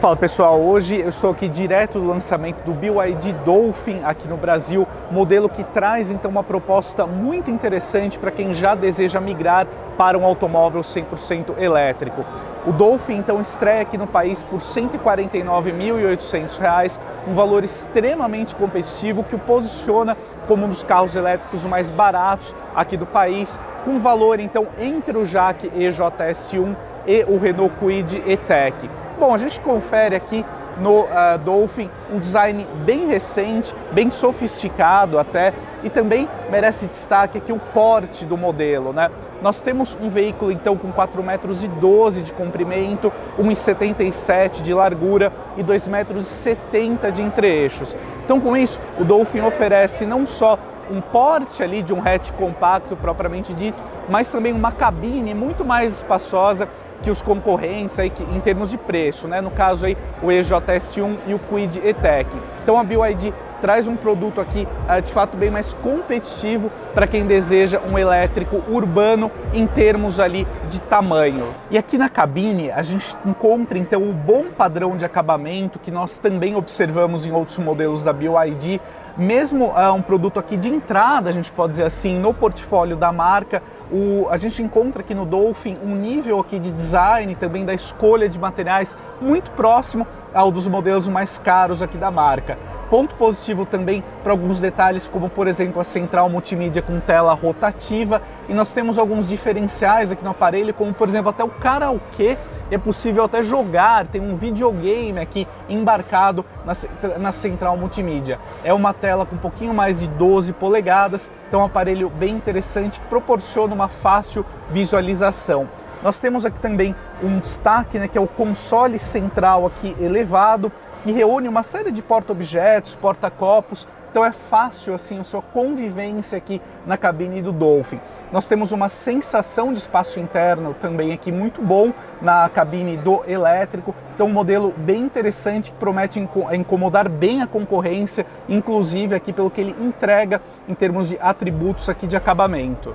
Fala pessoal, hoje eu estou aqui direto do lançamento do BYD Dolphin aqui no Brasil, modelo que traz então uma proposta muito interessante para quem já deseja migrar para um automóvel 100% elétrico. O Dolphin então estreia aqui no país por R$ 149.800, um valor extremamente competitivo que o posiciona como um dos carros elétricos mais baratos aqui do país, com valor então entre o Jaque EJS1 e o Renault Kwid E-Tech. Bom, a gente confere aqui no uh, Dolphin um design bem recente, bem sofisticado até, e também merece destaque aqui o porte do modelo, né? Nós temos um veículo então com 4 metros 12 de comprimento, 1,77 de largura e 2 metros 70 de entre-eixos. Então com isso, o Dolphin oferece não só um porte ali de um hatch compacto propriamente dito, mas também uma cabine muito mais espaçosa que os concorrentes aí, que, em termos de preço, né? no caso aí o EJS1 e o Quid E-Tech. Então a BYD traz um produto aqui uh, de fato bem mais competitivo para quem deseja um elétrico urbano em termos ali de tamanho. E aqui na cabine a gente encontra então um bom padrão de acabamento que nós também observamos em outros modelos da BYD, mesmo uh, um produto aqui de entrada, a gente pode dizer assim, no portfólio da marca, o, a gente encontra aqui no Dolphin um nível aqui de design também da escolha de materiais muito próximo ao dos modelos mais caros aqui da marca. Ponto positivo também para alguns detalhes, como por exemplo a central multimídia com tela rotativa, e nós temos alguns diferenciais aqui no aparelho, como por exemplo até o karaokê, é possível até jogar, tem um videogame aqui embarcado na, na central multimídia. É uma tela com um pouquinho mais de 12 polegadas, então é um aparelho bem interessante que proporciona uma fácil visualização. Nós temos aqui também um destaque, né, que é o console central aqui elevado, que reúne uma série de porta-objetos, porta-copos, então é fácil assim a sua convivência aqui na cabine do Dolphin. Nós temos uma sensação de espaço interno também aqui muito bom na cabine do elétrico. Então um modelo bem interessante que promete incomodar bem a concorrência, inclusive aqui pelo que ele entrega em termos de atributos aqui de acabamento.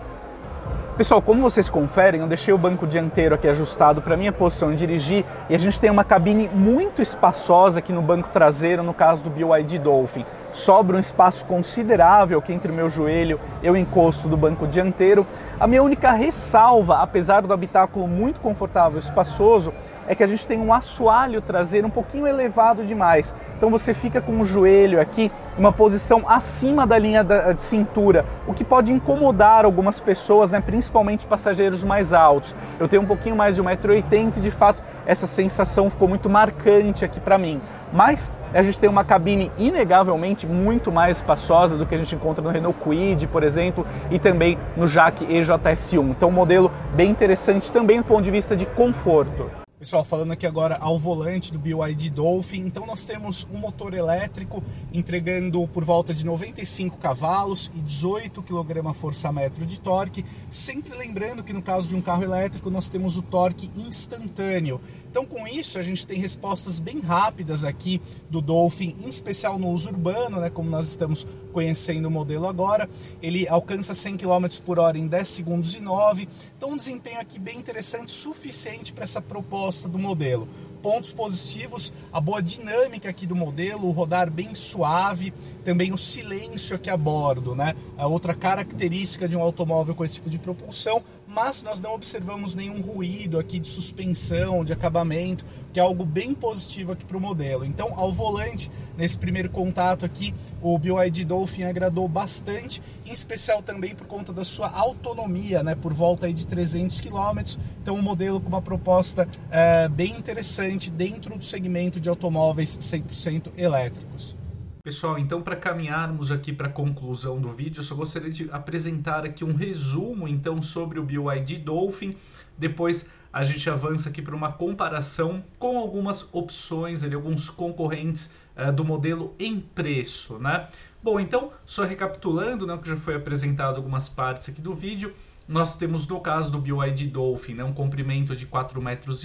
Pessoal, como vocês conferem, eu deixei o banco dianteiro aqui ajustado para minha posição de dirigir e a gente tem uma cabine muito espaçosa aqui no banco traseiro, no caso do BYD Dolphin. Sobra um espaço considerável aqui entre o meu joelho e o encosto do banco dianteiro. A minha única ressalva, apesar do habitáculo muito confortável e espaçoso, é que a gente tem um assoalho traseiro um pouquinho elevado demais. Então você fica com o joelho aqui uma posição acima da linha da, de cintura, o que pode incomodar algumas pessoas, né, principalmente passageiros mais altos. Eu tenho um pouquinho mais de 1,80m e de fato essa sensação ficou muito marcante aqui para mim. Mas a gente tem uma cabine inegavelmente muito mais espaçosa do que a gente encontra no Renault Kwid, por exemplo, e também no Jaque EJS1. Então, um modelo bem interessante também do ponto de vista de conforto. Pessoal, falando aqui agora ao volante do BYD Dolphin, então nós temos um motor elétrico entregando por volta de 95 cavalos e 18 kgfm de torque, sempre lembrando que no caso de um carro elétrico nós temos o torque instantâneo. Então com isso a gente tem respostas bem rápidas aqui do Dolphin, em especial no uso urbano, né, como nós estamos conhecendo o modelo agora. Ele alcança 100 km por hora em 10 segundos e 9, então um desempenho aqui bem interessante, suficiente para essa proposta do modelo. Pontos positivos, a boa dinâmica aqui do modelo, o rodar bem suave, também o silêncio aqui a bordo, né? A outra característica de um automóvel com esse tipo de propulsão, mas nós não observamos nenhum ruído aqui de suspensão, de acabamento, que é algo bem positivo aqui para o modelo. Então, ao volante, nesse primeiro contato aqui, o BYD Dolphin agradou bastante, em especial também por conta da sua autonomia, né? Por volta aí de 300 km. Então, um modelo com uma proposta é, bem interessante dentro do segmento de automóveis 100% elétricos. Pessoal, então para caminharmos aqui para a conclusão do vídeo, eu só gostaria de apresentar aqui um resumo então sobre o BYD Dolphin. Depois a gente avança aqui para uma comparação com algumas opções, ali, alguns concorrentes uh, do modelo em preço, né? Bom, então, só recapitulando, né, que já foi apresentado algumas partes aqui do vídeo, nós temos no caso do BYD Dolphin né, um comprimento de 4,12 metros,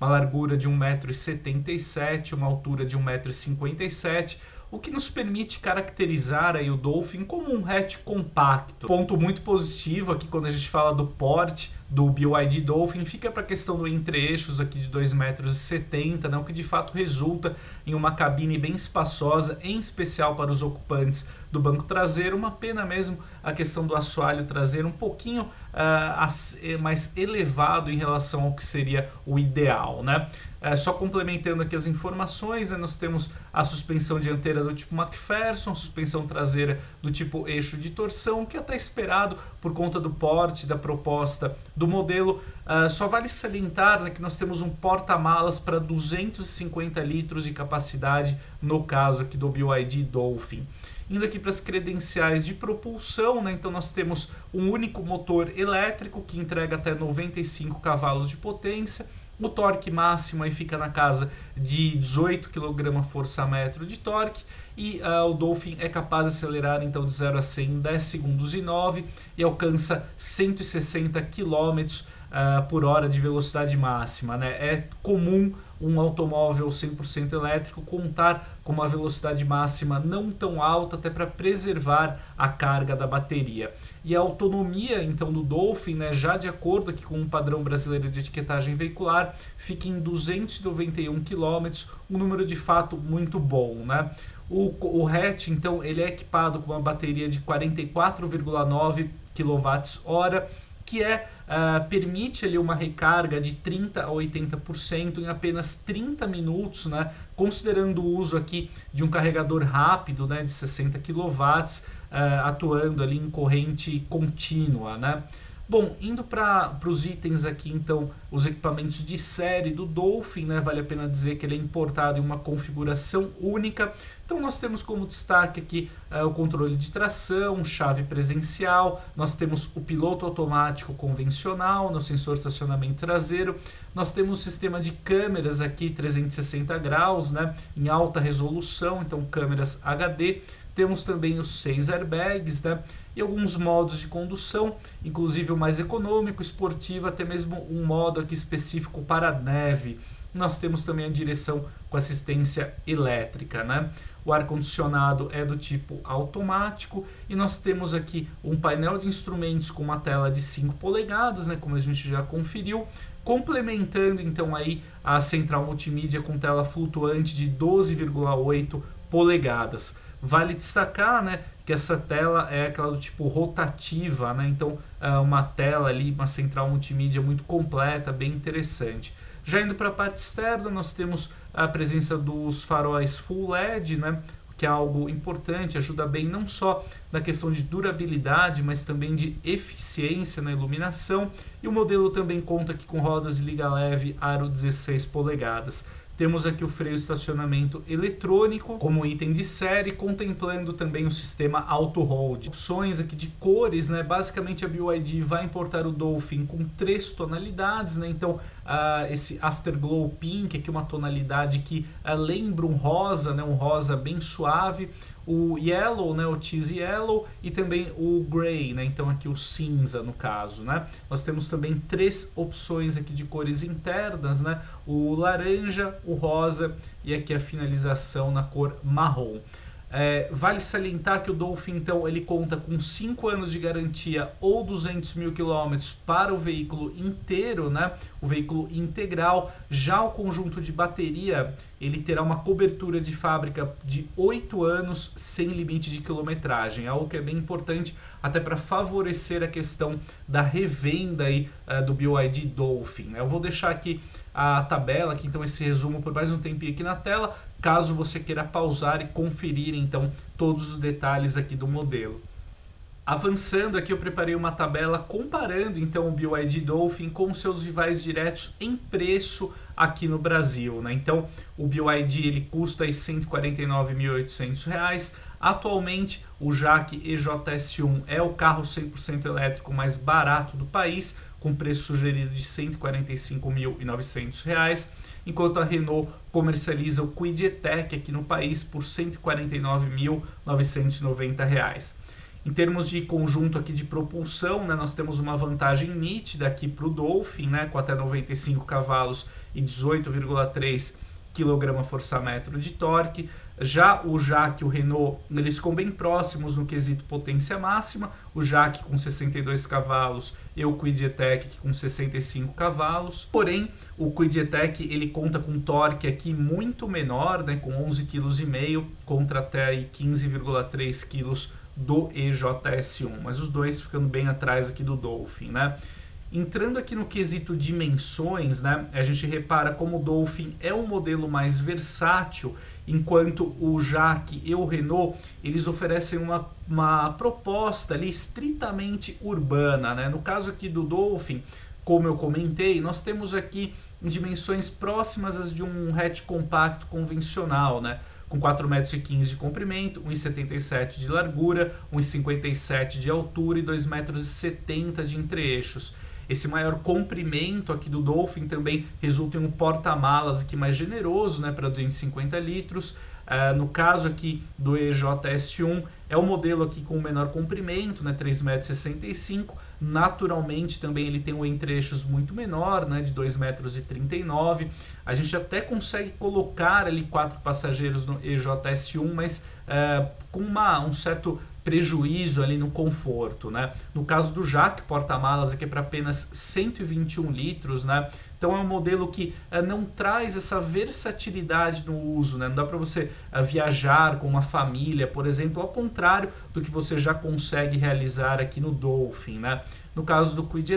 uma largura de 1,77m, uma altura de 1,57m, o que nos permite caracterizar aí o Dolphin como um hatch compacto. Ponto muito positivo aqui quando a gente fala do porte, do BYD Dolphin fica para a questão do entre-eixos aqui de 2,70 metros, né, o que de fato resulta em uma cabine bem espaçosa, em especial para os ocupantes do banco traseiro. Uma pena mesmo a questão do assoalho traseiro um pouquinho uh, mais elevado em relação ao que seria o ideal. Né? É, só complementando aqui as informações, né, nós temos a suspensão dianteira do tipo McPherson, suspensão traseira do tipo eixo de torção, que é até esperado por conta do porte da proposta do modelo. Uh, só vale salientar né, que nós temos um porta-malas para 250 litros de capacidade no caso aqui do BYD Dolphin. Indo aqui para as credenciais de propulsão, né? então nós temos um único motor elétrico que entrega até 95 cavalos de potência, o torque máximo aí fica na casa de 18 kgfm de torque e uh, o Dolphin é capaz de acelerar então de 0 a 100 em 10 segundos e 9 e alcança 160 km uh, por hora de velocidade máxima. Né? É comum um automóvel 100% elétrico contar com uma velocidade máxima não tão alta até para preservar a carga da bateria. E a autonomia então do Dolphin, né, já de acordo aqui com o padrão brasileiro de etiquetagem veicular, fica em 291 km, um número de fato muito bom, né? O, o hatch, então, ele é equipado com uma bateria de 44,9 kWh que é uh, permite ali uma recarga de 30 a 80% em apenas 30 minutos, né? Considerando o uso aqui de um carregador rápido, né, de 60 kW, uh, atuando ali em corrente contínua, né? Bom, indo para os itens aqui, então, os equipamentos de série do Dolphin, né? Vale a pena dizer que ele é importado em uma configuração única. Então, nós temos como destaque aqui uh, o controle de tração, chave presencial, nós temos o piloto automático convencional, no sensor de estacionamento traseiro, nós temos o sistema de câmeras aqui 360 graus, né? Em alta resolução, então câmeras HD. Temos também os seis airbags, né? e alguns modos de condução, inclusive o mais econômico, esportivo, até mesmo um modo aqui específico para neve. Nós temos também a direção com assistência elétrica, né? O ar condicionado é do tipo automático e nós temos aqui um painel de instrumentos com uma tela de 5 polegadas, né, como a gente já conferiu, complementando então aí a central multimídia com tela flutuante de 12,8 polegadas. Vale destacar, né, que essa tela é aquela do tipo rotativa, né? Então, é uma tela ali, uma central multimídia muito completa, bem interessante. Já indo para a parte externa, nós temos a presença dos faróis Full LED, né? que é algo importante, ajuda bem não só na questão de durabilidade, mas também de eficiência na iluminação. E o modelo também conta aqui com rodas de liga leve aro 16 polegadas. Temos aqui o freio estacionamento eletrônico como item de série, contemplando também o sistema auto hold. Opções aqui de cores, né? Basicamente a BYD vai importar o Dolphin com três tonalidades, né? Então esse Afterglow Pink aqui uma tonalidade que uh, lembra um rosa, né? Um rosa bem suave o yellow, né, o cheese yellow e também o gray, né, então aqui o cinza no caso, né. Nós temos também três opções aqui de cores internas, né, o laranja, o rosa e aqui a finalização na cor marrom. É, vale salientar que o Dolphin então ele conta com 5 anos de garantia ou 200 mil quilômetros para o veículo inteiro, né? O veículo integral. Já o conjunto de bateria ele terá uma cobertura de fábrica de 8 anos sem limite de quilometragem, algo que é bem importante até para favorecer a questão da revenda aí, uh, do BYD Dolphin. Né? Eu vou deixar aqui a tabela, aqui então esse resumo por mais um tempinho aqui na tela, caso você queira pausar e conferir então todos os detalhes aqui do modelo. Avançando aqui, eu preparei uma tabela comparando então o BYD Dolphin com seus rivais diretos em preço aqui no Brasil. Né? Então, o BYD ele custa R$ 149.800. Atualmente, o Jaque EJS1 é o carro 100% elétrico mais barato do país, com preço sugerido de R$ 145.900, enquanto a Renault comercializa o Kwid E-Tech aqui no país por R$ 149.990. Em termos de conjunto aqui de propulsão, né, nós temos uma vantagem nítida aqui para o Dolphin, né, com até 95 cavalos e 18,3 kgfm de torque. Já o Jaque e o Renault, eles ficam bem próximos no quesito potência máxima. O Jaque com 62 cavalos e o Quid E-Tech com 65 cavalos. Porém, o Quid E-Tech ele conta com torque aqui muito menor, né, com 11,5 kg contra até 15,3 kg do EJS1, mas os dois ficando bem atrás aqui do Dolphin, né? Entrando aqui no quesito dimensões, né, a gente repara como o Dolphin é um modelo mais versátil, enquanto o Jaque e o Renault eles oferecem uma, uma proposta ali estritamente urbana. Né? No caso aqui do Dolphin, como eu comentei, nós temos aqui dimensões próximas às de um hatch compacto convencional, né? com 4,15 metros de comprimento, 1,77 de largura, 1,57 de altura e 2,70 metros de entre-eixos. Esse maior comprimento aqui do Dolphin também resulta em um porta-malas aqui mais generoso, né, para 250 litros. Uh, no caso aqui do EJS1, é o modelo aqui com o menor comprimento, né, 3,65 m. Naturalmente também ele tem um entre-eixos muito menor, né, de 2,39 m. A gente até consegue colocar ali quatro passageiros no EJS1, mas uh, com uma, um certo prejuízo ali no conforto, né? No caso do Jaque porta-malas aqui é para apenas 121 litros, né? Então é um modelo que uh, não traz essa versatilidade no uso, né? Não dá para você uh, viajar com uma família, por exemplo, ao contrário do que você já consegue realizar aqui no Dolphin, né? No caso do Quid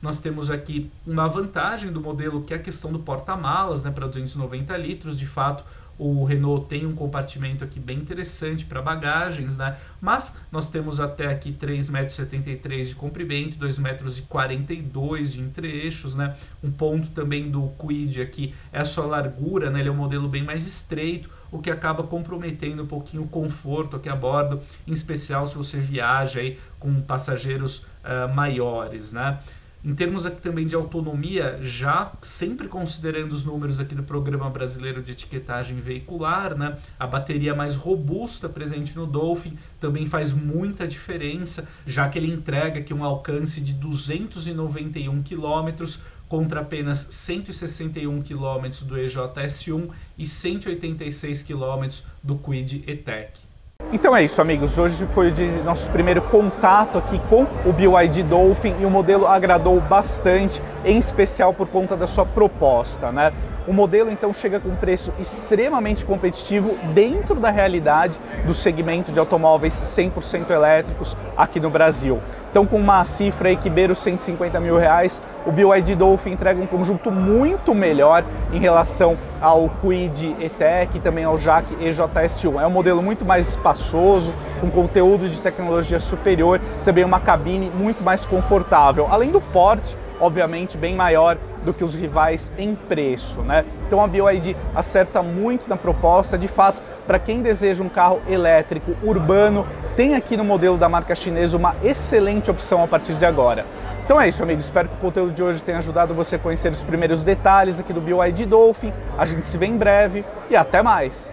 nós temos aqui uma vantagem do modelo que é a questão do porta-malas, né? Para 290 litros, de fato o Renault tem um compartimento aqui bem interessante para bagagens, né? Mas nós temos até aqui 3,73 metros de comprimento, 2,42 metros de entre-eixos, né? Um ponto também do Quid aqui é a sua largura, né? Ele é um modelo bem mais estreito, o que acaba comprometendo um pouquinho o conforto aqui a bordo, em especial se você viaja aí com passageiros uh, maiores, né? Em termos aqui também de autonomia, já sempre considerando os números aqui do Programa Brasileiro de Etiquetagem Veicular, né, a bateria mais robusta presente no Dolphin também faz muita diferença, já que ele entrega aqui um alcance de 291 km contra apenas 161 km do EJS1 e 186 km do Quid E-Tech. Então é isso, amigos. Hoje foi o nosso primeiro contato aqui com o BYD Dolphin e o modelo agradou bastante, em especial por conta da sua proposta, né? O modelo então chega com um preço extremamente competitivo dentro da realidade do segmento de automóveis 100% elétricos aqui no Brasil. Então, com uma cifra aí que beira os 150 mil reais, o BYD Dolphin entrega um conjunto muito melhor em relação ao Quid E-Tech e também ao Jack EJS1. É um modelo muito mais espaçoso, com conteúdo de tecnologia superior, também uma cabine muito mais confortável, além do porte obviamente bem maior do que os rivais em preço, né? Então a BYD acerta muito na proposta, de fato, para quem deseja um carro elétrico urbano, tem aqui no modelo da marca chinesa uma excelente opção a partir de agora. Então é isso, amigos. Espero que o conteúdo de hoje tenha ajudado você a conhecer os primeiros detalhes aqui do BYD Dolphin. A gente se vê em breve e até mais!